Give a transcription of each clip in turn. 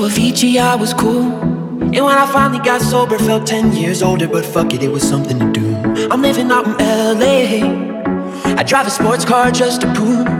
so Avicii, I was cool. And when I finally got sober, felt 10 years older, but fuck it, it was something to do. I'm living out in LA. I drive a sports car just to prove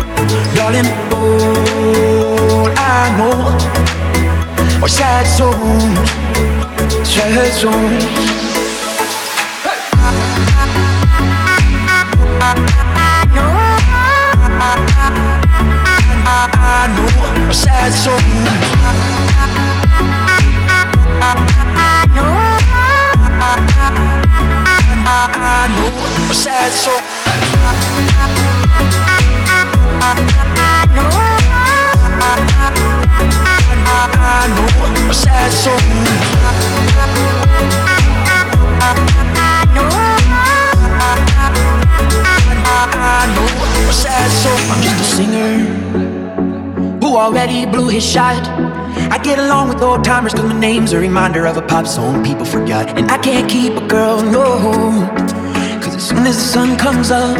Darling, all I know are sad songs, sad songs. Sad song. I know a sad song. Name's a reminder of a pop song people forgot. And I can't keep a girl, no. Cause as soon as the sun comes up,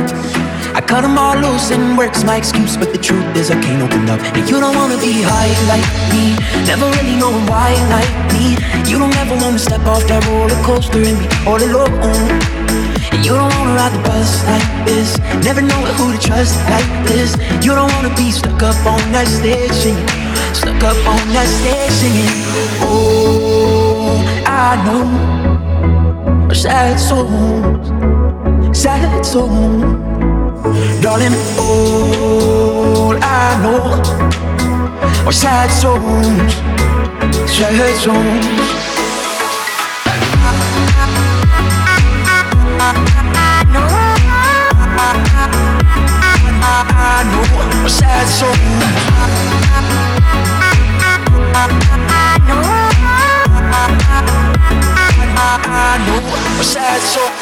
I cut them all loose and work's my excuse, but the truth is I can't open up. And you don't wanna be high like me, never really knowing why like me. You don't ever wanna step off that roller coaster and be all alone. And you don't wanna ride the bus like this, never know who to trust like this. You don't wanna be stuck up on that stage singing, stuck up on that stage singing. Oh, I know sad songs, sad songs. Darling, all I know are sad songs, sad songs. I know a sad song.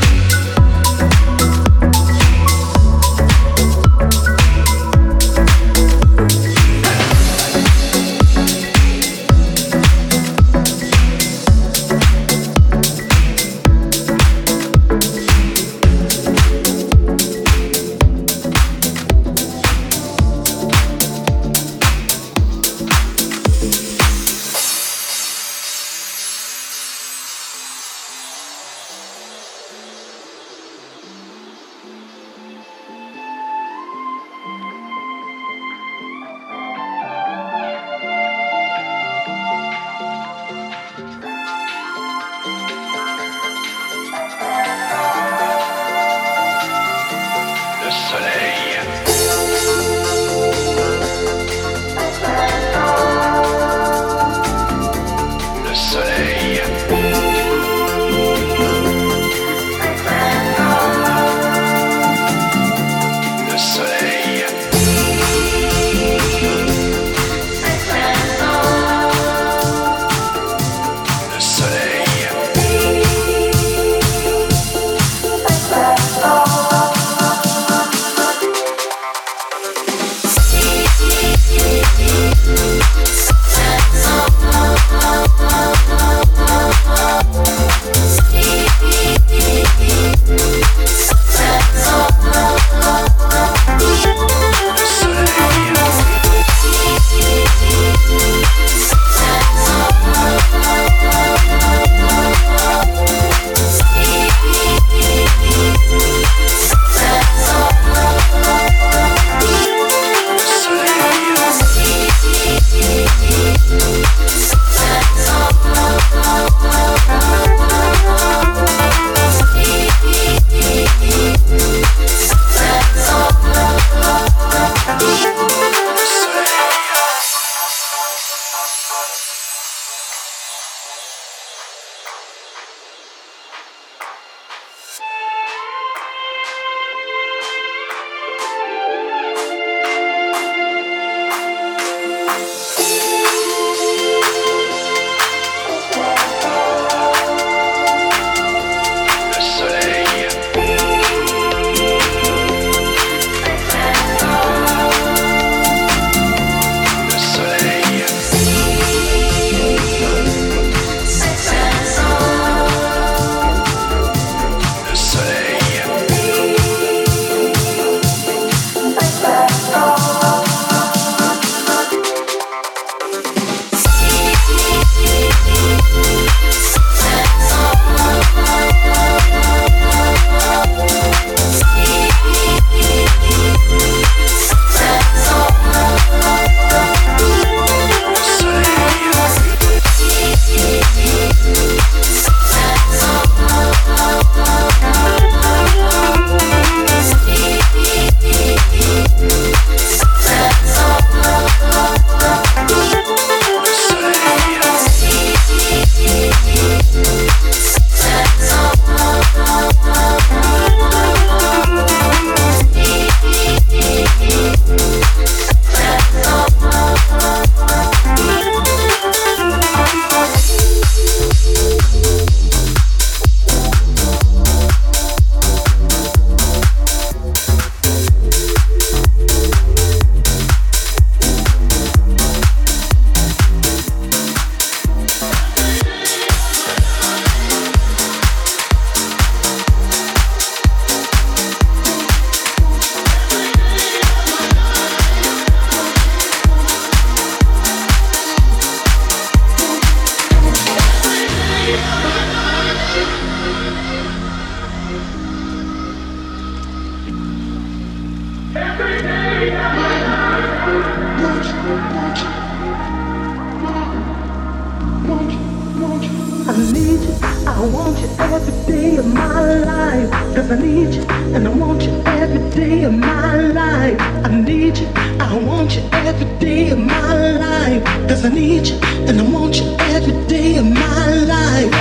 every day of my life. Cause I need you and I want you every day of my life. I need you, I want you every day of my life. Cause I need you and I want you every day of my life.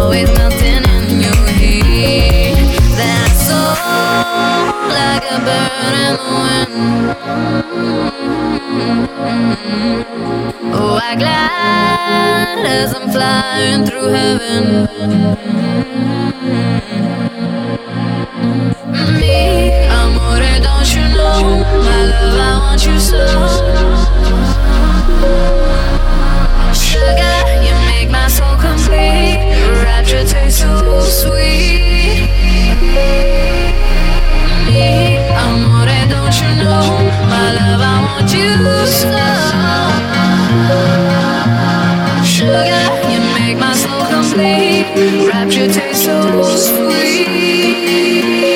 always melting in your heat. Like a bird in the wind. Oh, I glide as I'm flying through heaven. Me, amore, don't you know? My love, I want you so. Complete. Rapture tastes so sweet.